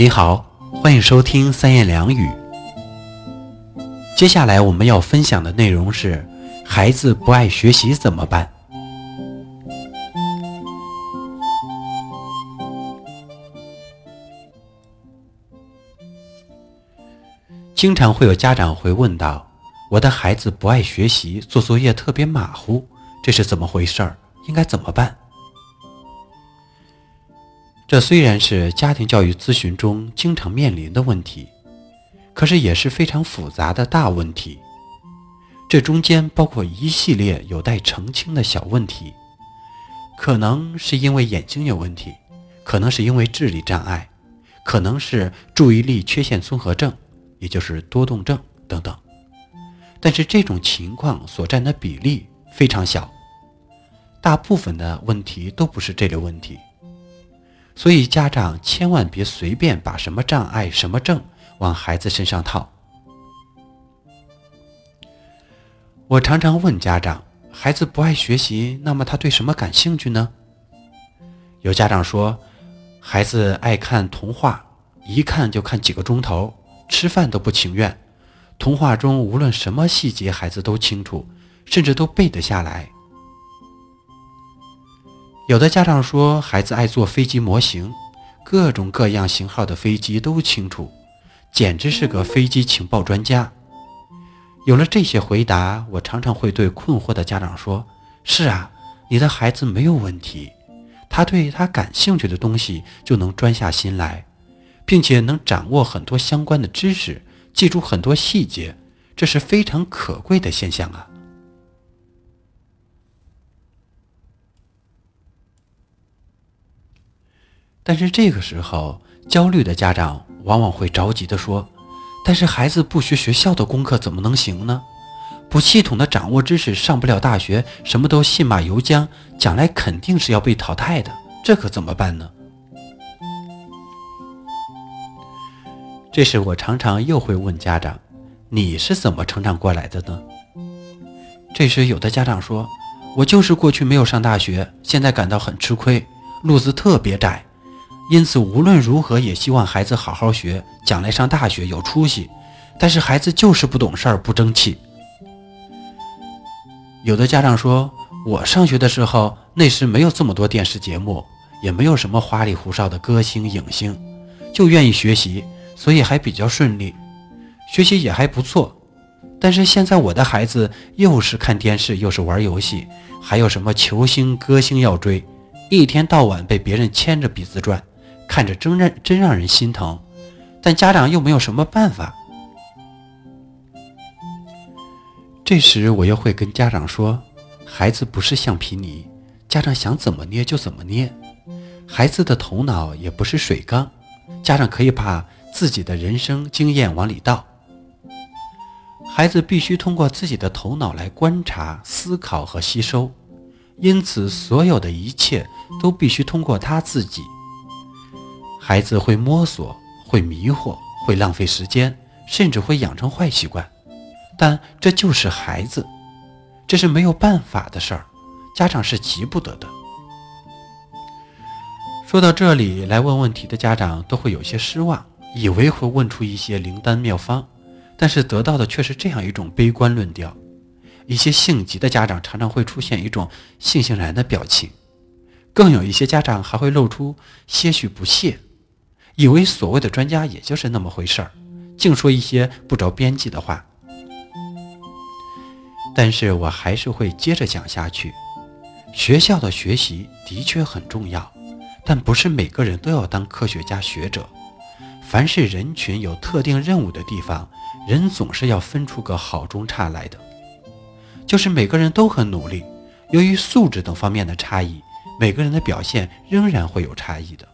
你好，欢迎收听三言两语。接下来我们要分享的内容是：孩子不爱学习怎么办？经常会有家长会问到：“我的孩子不爱学习，做作业特别马虎，这是怎么回事儿？应该怎么办？”这虽然是家庭教育咨询中经常面临的问题，可是也是非常复杂的大问题。这中间包括一系列有待澄清的小问题，可能是因为眼睛有问题，可能是因为智力障碍，可能是注意力缺陷综合症，也就是多动症等等。但是这种情况所占的比例非常小，大部分的问题都不是这类问题。所以，家长千万别随便把什么障碍、什么症往孩子身上套。我常常问家长：“孩子不爱学习，那么他对什么感兴趣呢？”有家长说：“孩子爱看童话，一看就看几个钟头，吃饭都不情愿。童话中无论什么细节，孩子都清楚，甚至都背得下来。”有的家长说，孩子爱做飞机模型，各种各样型号的飞机都清楚，简直是个飞机情报专家。有了这些回答，我常常会对困惑的家长说：“是啊，你的孩子没有问题，他对他感兴趣的东西就能专下心来，并且能掌握很多相关的知识，记住很多细节，这是非常可贵的现象啊。”但是这个时候，焦虑的家长往往会着急地说：“但是孩子不学学校的功课怎么能行呢？不系统的掌握知识，上不了大学，什么都信马由缰，将来肯定是要被淘汰的。这可怎么办呢？”这时我常常又会问家长：“你是怎么成长过来的呢？”这时有的家长说：“我就是过去没有上大学，现在感到很吃亏，路子特别窄。”因此，无论如何也希望孩子好好学，将来上大学有出息。但是孩子就是不懂事儿，不争气。有的家长说：“我上学的时候，那时没有这么多电视节目，也没有什么花里胡哨的歌星影星，就愿意学习，所以还比较顺利，学习也还不错。但是现在我的孩子又是看电视，又是玩游戏，还有什么球星、歌星要追，一天到晚被别人牵着鼻子转。”看着真让真让人心疼，但家长又没有什么办法。这时我又会跟家长说：“孩子不是橡皮泥，家长想怎么捏就怎么捏。孩子的头脑也不是水缸，家长可以把自己的人生经验往里倒。孩子必须通过自己的头脑来观察、思考和吸收，因此所有的一切都必须通过他自己。”孩子会摸索，会迷惑，会浪费时间，甚至会养成坏习惯，但这就是孩子，这是没有办法的事儿，家长是急不得的。说到这里，来问问题的家长都会有些失望，以为会问出一些灵丹妙方，但是得到的却是这样一种悲观论调。一些性急的家长常常会出现一种悻悻然的表情，更有一些家长还会露出些许不屑。以为所谓的专家也就是那么回事儿，净说一些不着边际的话。但是我还是会接着讲下去。学校的学习的确很重要，但不是每个人都要当科学家、学者。凡是人群有特定任务的地方，人总是要分出个好中差来的。就是每个人都很努力，由于素质等方面的差异，每个人的表现仍然会有差异的。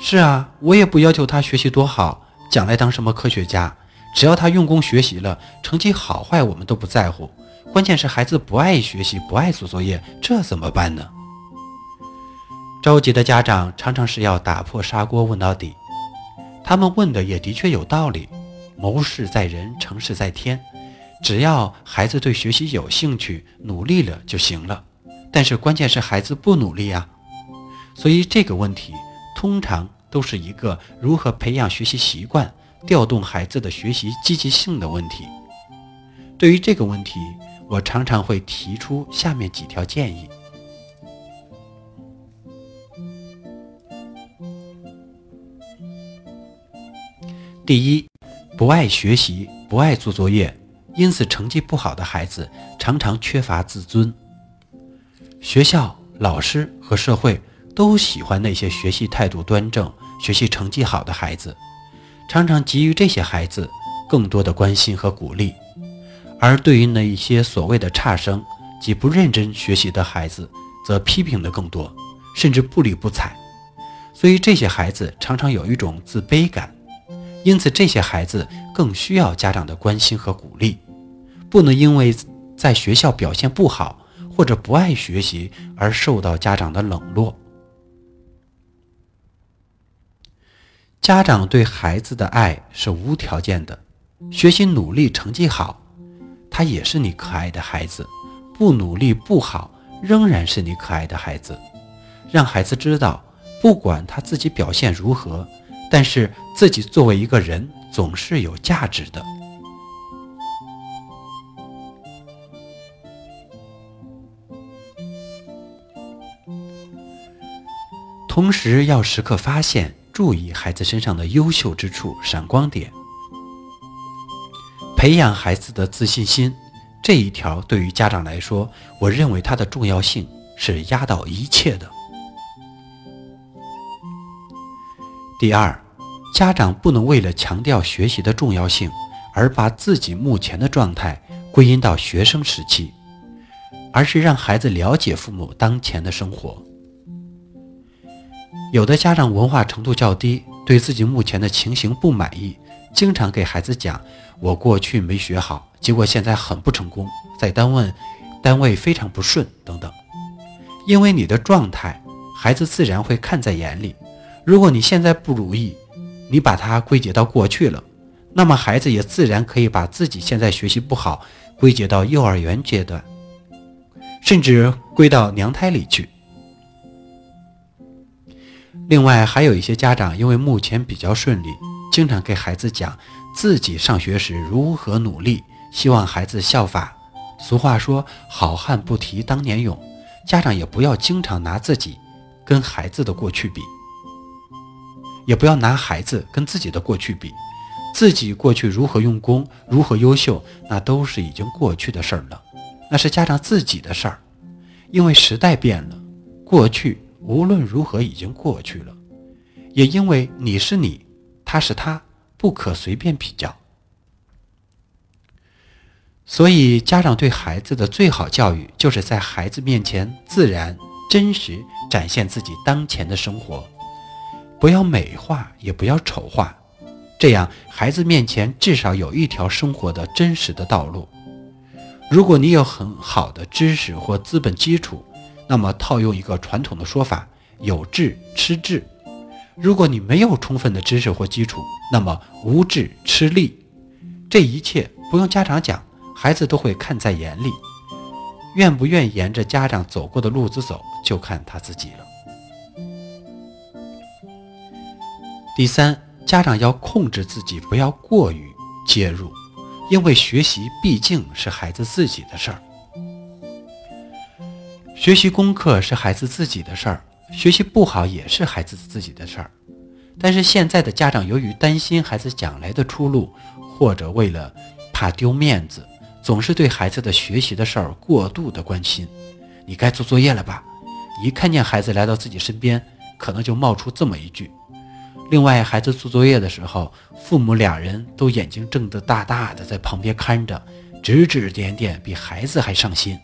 是啊，我也不要求他学习多好，将来当什么科学家。只要他用功学习了，成绩好坏我们都不在乎。关键是孩子不爱学习，不爱做作业，这怎么办呢？着急的家长常常是要打破砂锅问到底。他们问的也的确有道理。谋事在人，成事在天。只要孩子对学习有兴趣，努力了就行了。但是关键是孩子不努力啊。所以这个问题。通常都是一个如何培养学习习惯、调动孩子的学习积极性的问题。对于这个问题，我常常会提出下面几条建议。第一，不爱学习、不爱做作业，因此成绩不好的孩子常常缺乏自尊。学校、老师和社会都喜欢那些学习态度端正、学习成绩好的孩子，常常给予这些孩子更多的关心和鼓励；而对于那一些所谓的差生及不认真学习的孩子，则批评的更多，甚至不理不睬。所以这些孩子常常有一种自卑感，因此这些孩子更需要家长的关心和鼓励，不能因为在学校表现不好。或者不爱学习而受到家长的冷落，家长对孩子的爱是无条件的。学习努力，成绩好，他也是你可爱的孩子；不努力不好，仍然是你可爱的孩子。让孩子知道，不管他自己表现如何，但是自己作为一个人总是有价值的。同时，要时刻发现、注意孩子身上的优秀之处、闪光点，培养孩子的自信心。这一条对于家长来说，我认为它的重要性是压倒一切的。第二，家长不能为了强调学习的重要性，而把自己目前的状态归因到学生时期，而是让孩子了解父母当前的生活。有的家长文化程度较低，对自己目前的情形不满意，经常给孩子讲：“我过去没学好，结果现在很不成功，在单位单位非常不顺等等。”因为你的状态，孩子自然会看在眼里。如果你现在不如意，你把它归结到过去了，那么孩子也自然可以把自己现在学习不好归结到幼儿园阶段，甚至归到娘胎里去。另外，还有一些家长因为目前比较顺利，经常给孩子讲自己上学时如何努力，希望孩子效法。俗话说“好汉不提当年勇”，家长也不要经常拿自己跟孩子的过去比，也不要拿孩子跟自己的过去比。自己过去如何用功，如何优秀，那都是已经过去的事儿了，那是家长自己的事儿。因为时代变了，过去。无论如何已经过去了，也因为你是你，他是他，不可随便比较。所以，家长对孩子的最好教育，就是在孩子面前自然、真实展现自己当前的生活，不要美化，也不要丑化，这样孩子面前至少有一条生活的真实的道路。如果你有很好的知识或资本基础，那么，套用一个传统的说法，有志吃智。如果你没有充分的知识或基础，那么无志吃力。这一切不用家长讲，孩子都会看在眼里。愿不愿沿着家长走过的路子走，就看他自己了。第三，家长要控制自己，不要过于介入，因为学习毕竟是孩子自己的事儿。学习功课是孩子自己的事儿，学习不好也是孩子自己的事儿。但是现在的家长由于担心孩子将来的出路，或者为了怕丢面子，总是对孩子的学习的事儿过度的关心。你该做作业了吧？一看见孩子来到自己身边，可能就冒出这么一句。另外，孩子做作业的时候，父母俩人都眼睛睁得大大的，在旁边看着，指指点点，比孩子还上心。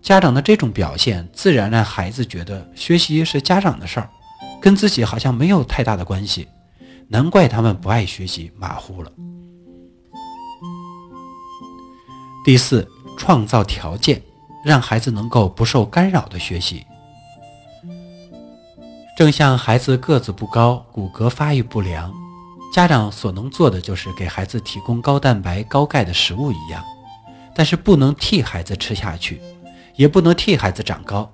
家长的这种表现，自然让孩子觉得学习是家长的事儿，跟自己好像没有太大的关系。难怪他们不爱学习，马虎了。第四，创造条件，让孩子能够不受干扰的学习。正像孩子个子不高，骨骼发育不良，家长所能做的就是给孩子提供高蛋白、高钙的食物一样，但是不能替孩子吃下去。也不能替孩子长高，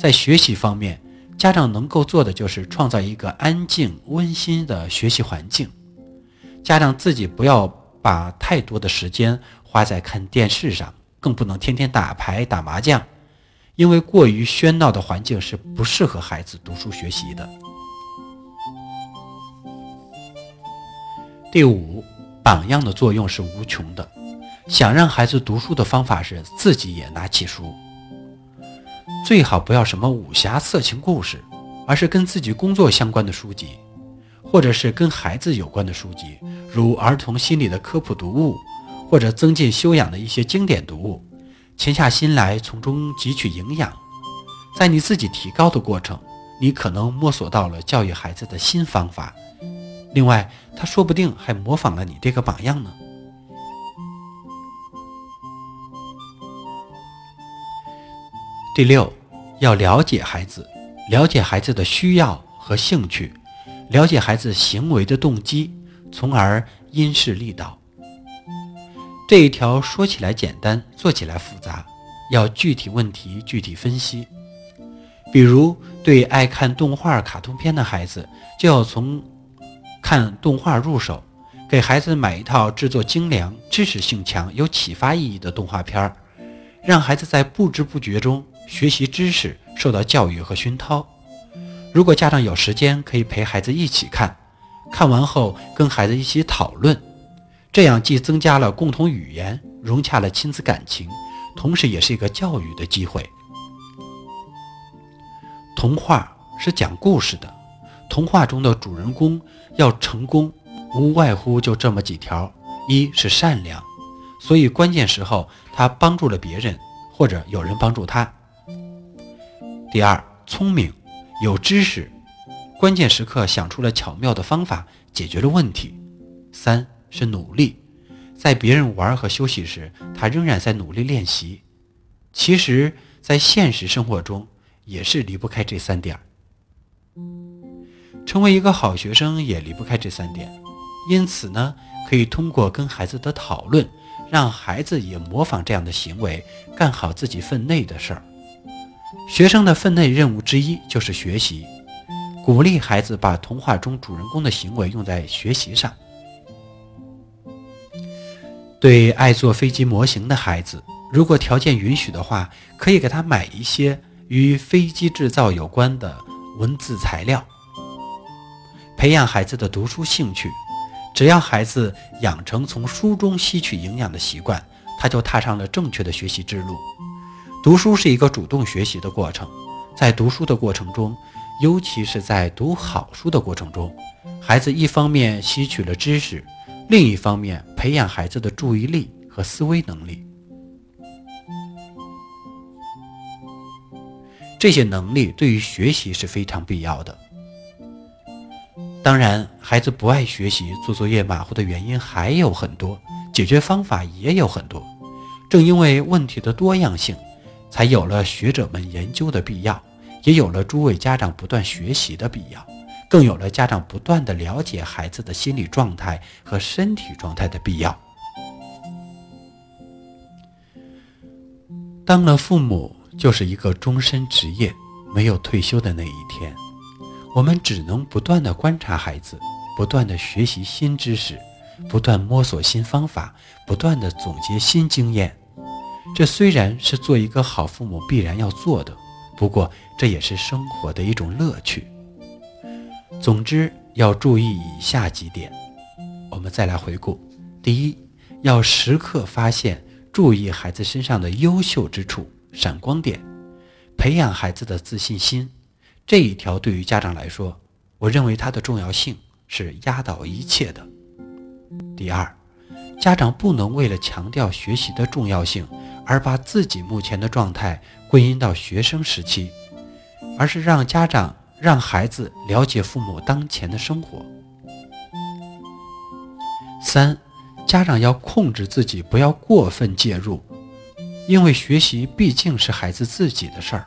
在学习方面，家长能够做的就是创造一个安静、温馨的学习环境。家长自己不要把太多的时间花在看电视上，更不能天天打牌、打麻将，因为过于喧闹的环境是不适合孩子读书学习的。第五，榜样的作用是无穷的。想让孩子读书的方法是自己也拿起书，最好不要什么武侠、色情故事，而是跟自己工作相关的书籍，或者是跟孩子有关的书籍，如儿童心理的科普读物，或者增进修养的一些经典读物，潜下心来从中汲取营养。在你自己提高的过程，你可能摸索到了教育孩子的新方法，另外，他说不定还模仿了你这个榜样呢。第六，要了解孩子，了解孩子的需要和兴趣，了解孩子行为的动机，从而因势利导。这一条说起来简单，做起来复杂，要具体问题具体分析。比如，对爱看动画、卡通片的孩子，就要从看动画入手，给孩子买一套制作精良、知识性强、有启发意义的动画片儿，让孩子在不知不觉中。学习知识，受到教育和熏陶。如果家长有时间，可以陪孩子一起看，看完后跟孩子一起讨论，这样既增加了共同语言，融洽了亲子感情，同时也是一个教育的机会。童话是讲故事的，童话中的主人公要成功，无外乎就这么几条：一是善良，所以关键时候他帮助了别人，或者有人帮助他。第二，聪明，有知识，关键时刻想出了巧妙的方法，解决了问题。三是努力，在别人玩和休息时，他仍然在努力练习。其实，在现实生活中也是离不开这三点。成为一个好学生也离不开这三点。因此呢，可以通过跟孩子的讨论，让孩子也模仿这样的行为，干好自己分内的事儿。学生的分内任务之一就是学习，鼓励孩子把童话中主人公的行为用在学习上。对爱做飞机模型的孩子，如果条件允许的话，可以给他买一些与飞机制造有关的文字材料，培养孩子的读书兴趣。只要孩子养成从书中吸取营养的习惯，他就踏上了正确的学习之路。读书是一个主动学习的过程，在读书的过程中，尤其是在读好书的过程中，孩子一方面吸取了知识，另一方面培养孩子的注意力和思维能力。这些能力对于学习是非常必要的。当然，孩子不爱学习、做作业马虎的原因还有很多，解决方法也有很多。正因为问题的多样性。才有了学者们研究的必要，也有了诸位家长不断学习的必要，更有了家长不断的了解孩子的心理状态和身体状态的必要。当了父母就是一个终身职业，没有退休的那一天，我们只能不断的观察孩子，不断的学习新知识，不断摸索新方法，不断的总结新经验。这虽然是做一个好父母必然要做的，不过这也是生活的一种乐趣。总之，要注意以下几点。我们再来回顾：第一，要时刻发现、注意孩子身上的优秀之处、闪光点，培养孩子的自信心。这一条对于家长来说，我认为它的重要性是压倒一切的。第二，家长不能为了强调学习的重要性。而把自己目前的状态归因到学生时期，而是让家长让孩子了解父母当前的生活。三，家长要控制自己，不要过分介入，因为学习毕竟是孩子自己的事儿。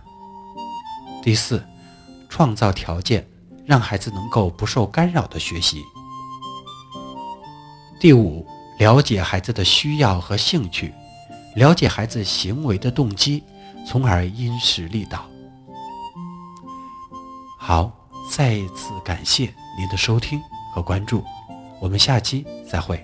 第四，创造条件，让孩子能够不受干扰的学习。第五，了解孩子的需要和兴趣。了解孩子行为的动机，从而因势利导。好，再一次感谢您的收听和关注，我们下期再会。